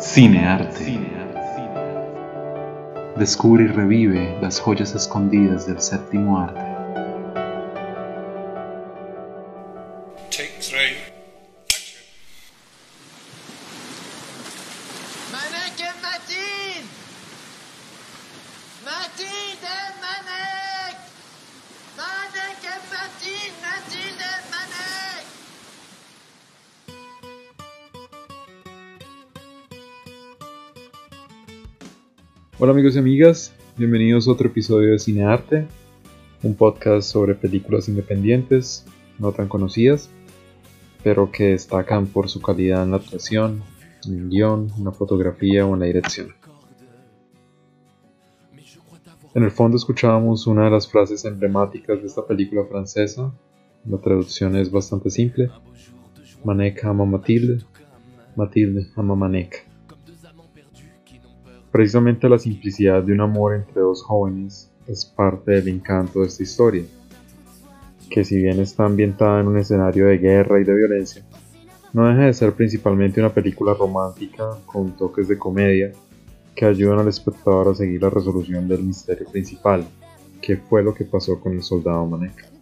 Cinearte. Descubre y revive las joyas escondidas del séptimo arte. Hola amigos y amigas, bienvenidos a otro episodio de Cinearte, un podcast sobre películas independientes, no tan conocidas, pero que destacan por su calidad en la actuación, en el guion, en la fotografía o en la dirección. En el fondo escuchábamos una de las frases emblemáticas de esta película francesa, la traducción es bastante simple, Manek ama Mathilde, Mathilde ama Manek. Precisamente la simplicidad de un amor entre dos jóvenes es parte del encanto de esta historia, que si bien está ambientada en un escenario de guerra y de violencia, no deja de ser principalmente una película romántica con toques de comedia que ayudan al espectador a seguir la resolución del misterio principal, que fue lo que pasó con el soldado Manek.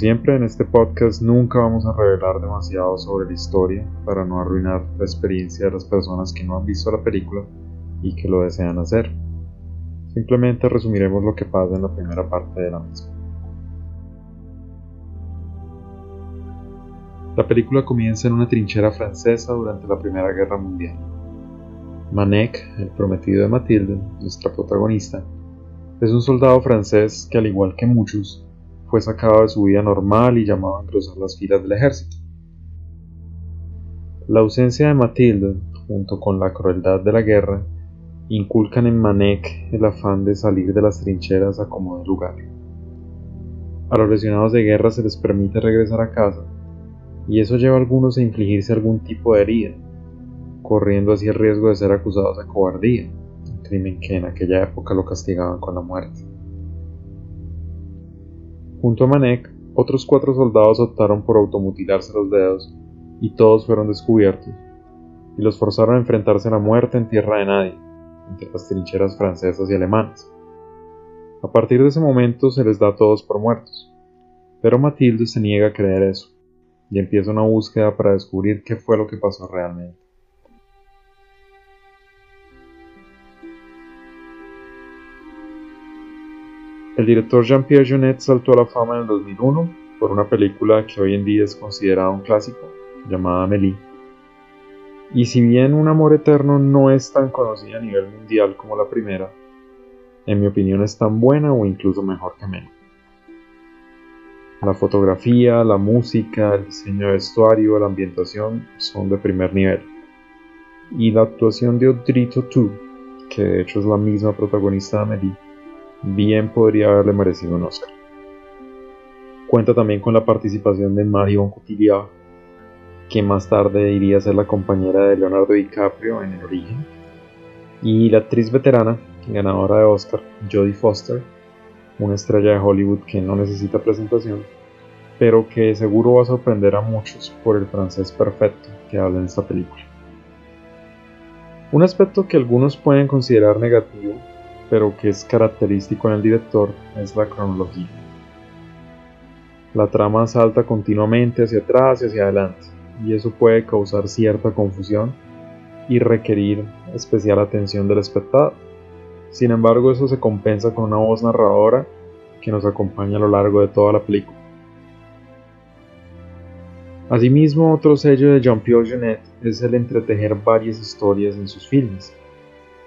Siempre en este podcast nunca vamos a revelar demasiado sobre la historia para no arruinar la experiencia de las personas que no han visto la película y que lo desean hacer. Simplemente resumiremos lo que pasa en la primera parte de la misma. La película comienza en una trinchera francesa durante la Primera Guerra Mundial. Manek, el prometido de Mathilde, nuestra protagonista, es un soldado francés que al igual que muchos, fue sacado de su vida normal y llamado a engrosar las filas del ejército. La ausencia de Mathilde, junto con la crueldad de la guerra, inculcan en Manek el afán de salir de las trincheras a como de lugar. A los lesionados de guerra se les permite regresar a casa, y eso lleva a algunos a infligirse algún tipo de herida, corriendo así el riesgo de ser acusados de cobardía, un crimen que en aquella época lo castigaban con la muerte. Junto a Manek, otros cuatro soldados optaron por automutilarse los dedos y todos fueron descubiertos, y los forzaron a enfrentarse a la muerte en tierra de nadie, entre las trincheras francesas y alemanas. A partir de ese momento se les da a todos por muertos, pero Matilde se niega a creer eso, y empieza una búsqueda para descubrir qué fue lo que pasó realmente. El director Jean-Pierre Jeunet saltó a la fama en el 2001 por una película que hoy en día es considerada un clásico, llamada Amélie. Y si bien Un Amor Eterno no es tan conocida a nivel mundial como la primera, en mi opinión es tan buena o incluso mejor que Amélie. La fotografía, la música, el diseño de vestuario, la ambientación son de primer nivel. Y la actuación de Audrey Tautou, que de hecho es la misma protagonista de Amélie, bien podría haberle merecido un Oscar. Cuenta también con la participación de Marion Cotillard, que más tarde iría a ser la compañera de Leonardo DiCaprio en El Origen, y la actriz veterana, ganadora de Oscar, Jodie Foster, una estrella de Hollywood que no necesita presentación, pero que seguro va a sorprender a muchos por el francés perfecto que habla en esta película. Un aspecto que algunos pueden considerar negativo pero que es característico en el director es la cronología. La trama salta continuamente hacia atrás y hacia adelante, y eso puede causar cierta confusión y requerir especial atención del espectador. Sin embargo, eso se compensa con una voz narradora que nos acompaña a lo largo de toda la película. Asimismo, otro sello de Jean-Pierre Jeunet es el entretejer varias historias en sus filmes,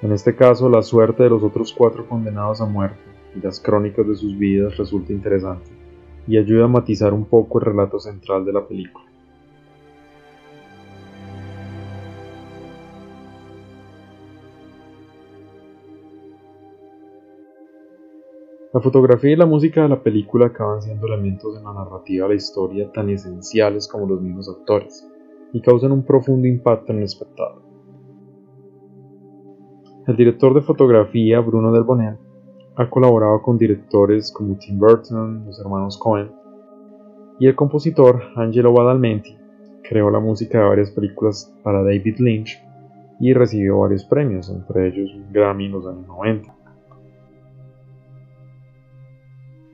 en este caso, la suerte de los otros cuatro condenados a muerte y las crónicas de sus vidas resulta interesante y ayuda a matizar un poco el relato central de la película. La fotografía y la música de la película acaban siendo elementos en la narrativa de la historia tan esenciales como los mismos actores, y causan un profundo impacto en el espectador. El director de fotografía, Bruno Del Ha colaborado con directores como Tim Burton, los hermanos Cohen, y el compositor Angelo Badalamenti creó la música de varias películas para David Lynch y recibió varios premios, entre ellos un Grammy en los años 90.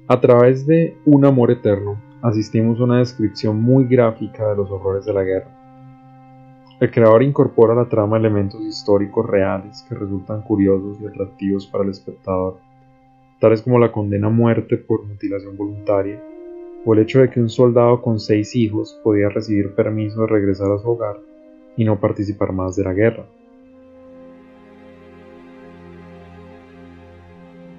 A través de Un amor eterno, asistimos a una descripción muy gráfica de los horrores de la guerra. El creador incorpora a la trama elementos históricos reales que resultan curiosos y atractivos para el espectador, tales como la condena a muerte por mutilación voluntaria, o el hecho de que un soldado con seis hijos podía recibir permiso de regresar a su hogar y no participar más de la guerra.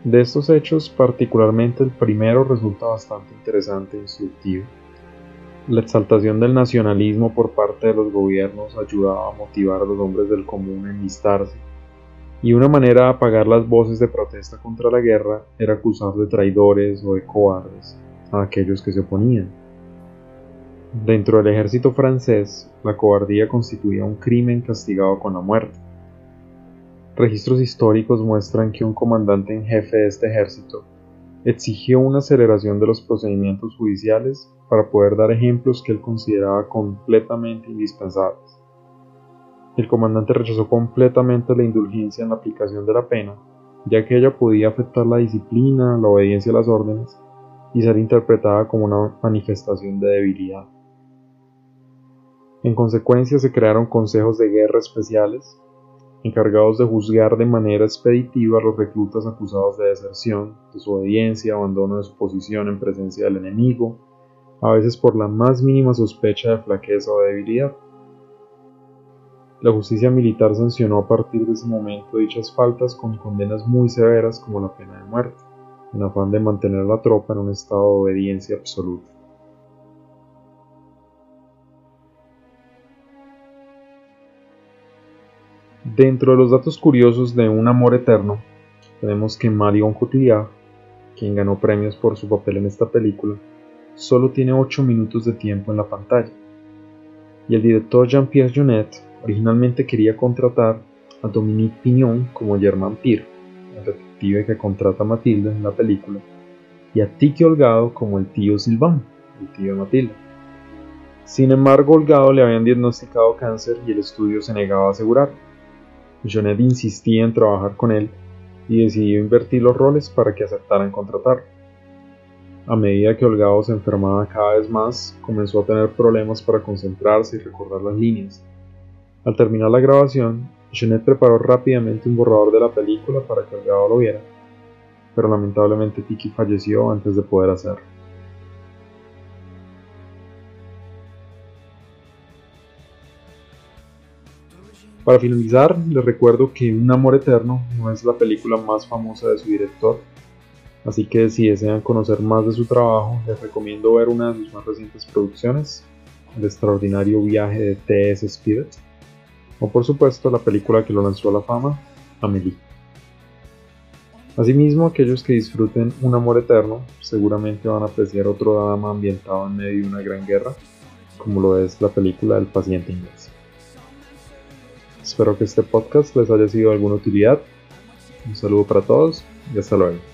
De estos hechos, particularmente el primero resulta bastante interesante e instructivo. La exaltación del nacionalismo por parte de los gobiernos ayudaba a motivar a los hombres del común a enlistarse, y una manera de apagar las voces de protesta contra la guerra era acusar de traidores o de cobardes a aquellos que se oponían. Dentro del ejército francés, la cobardía constituía un crimen castigado con la muerte. Registros históricos muestran que un comandante en jefe de este ejército exigió una aceleración de los procedimientos judiciales para poder dar ejemplos que él consideraba completamente indispensables. El comandante rechazó completamente la indulgencia en la aplicación de la pena, ya que ella podía afectar la disciplina, la obediencia a las órdenes y ser interpretada como una manifestación de debilidad. En consecuencia se crearon consejos de guerra especiales encargados de juzgar de manera expeditiva a los reclutas acusados de deserción, desobediencia, abandono de su posición en presencia del enemigo, a veces por la más mínima sospecha de flaqueza o debilidad. La justicia militar sancionó a partir de ese momento dichas faltas con condenas muy severas como la pena de muerte, en afán de mantener a la tropa en un estado de obediencia absoluta. Dentro de los datos curiosos de Un Amor Eterno, tenemos que Marion Cotillard, quien ganó premios por su papel en esta película, solo tiene 8 minutos de tiempo en la pantalla. Y el director Jean-Pierre Jeunet originalmente quería contratar a Dominique Pignon como Germain Pierre, el detective que contrata a Matilda en la película, y a Tiki Holgado como el tío Silván, el tío de Matilda. Sin embargo, Holgado le habían diagnosticado cáncer y el estudio se negaba a asegurarlo. Jonet insistía en trabajar con él y decidió invertir los roles para que aceptaran contratarlo. A medida que Holgado se enfermaba cada vez más, comenzó a tener problemas para concentrarse y recordar las líneas. Al terminar la grabación, Jonet preparó rápidamente un borrador de la película para que Holgado lo viera, pero lamentablemente Tiki falleció antes de poder hacerlo. Para finalizar, les recuerdo que Un Amor Eterno no es la película más famosa de su director, así que si desean conocer más de su trabajo, les recomiendo ver una de sus más recientes producciones, El extraordinario viaje de T.S. Spirit, o por supuesto la película que lo lanzó a la fama, Amelie. Asimismo, aquellos que disfruten Un Amor Eterno seguramente van a apreciar otro drama ambientado en medio de una gran guerra, como lo es la película El paciente inglés. Espero que este podcast les haya sido de alguna utilidad. Un saludo para todos y hasta luego.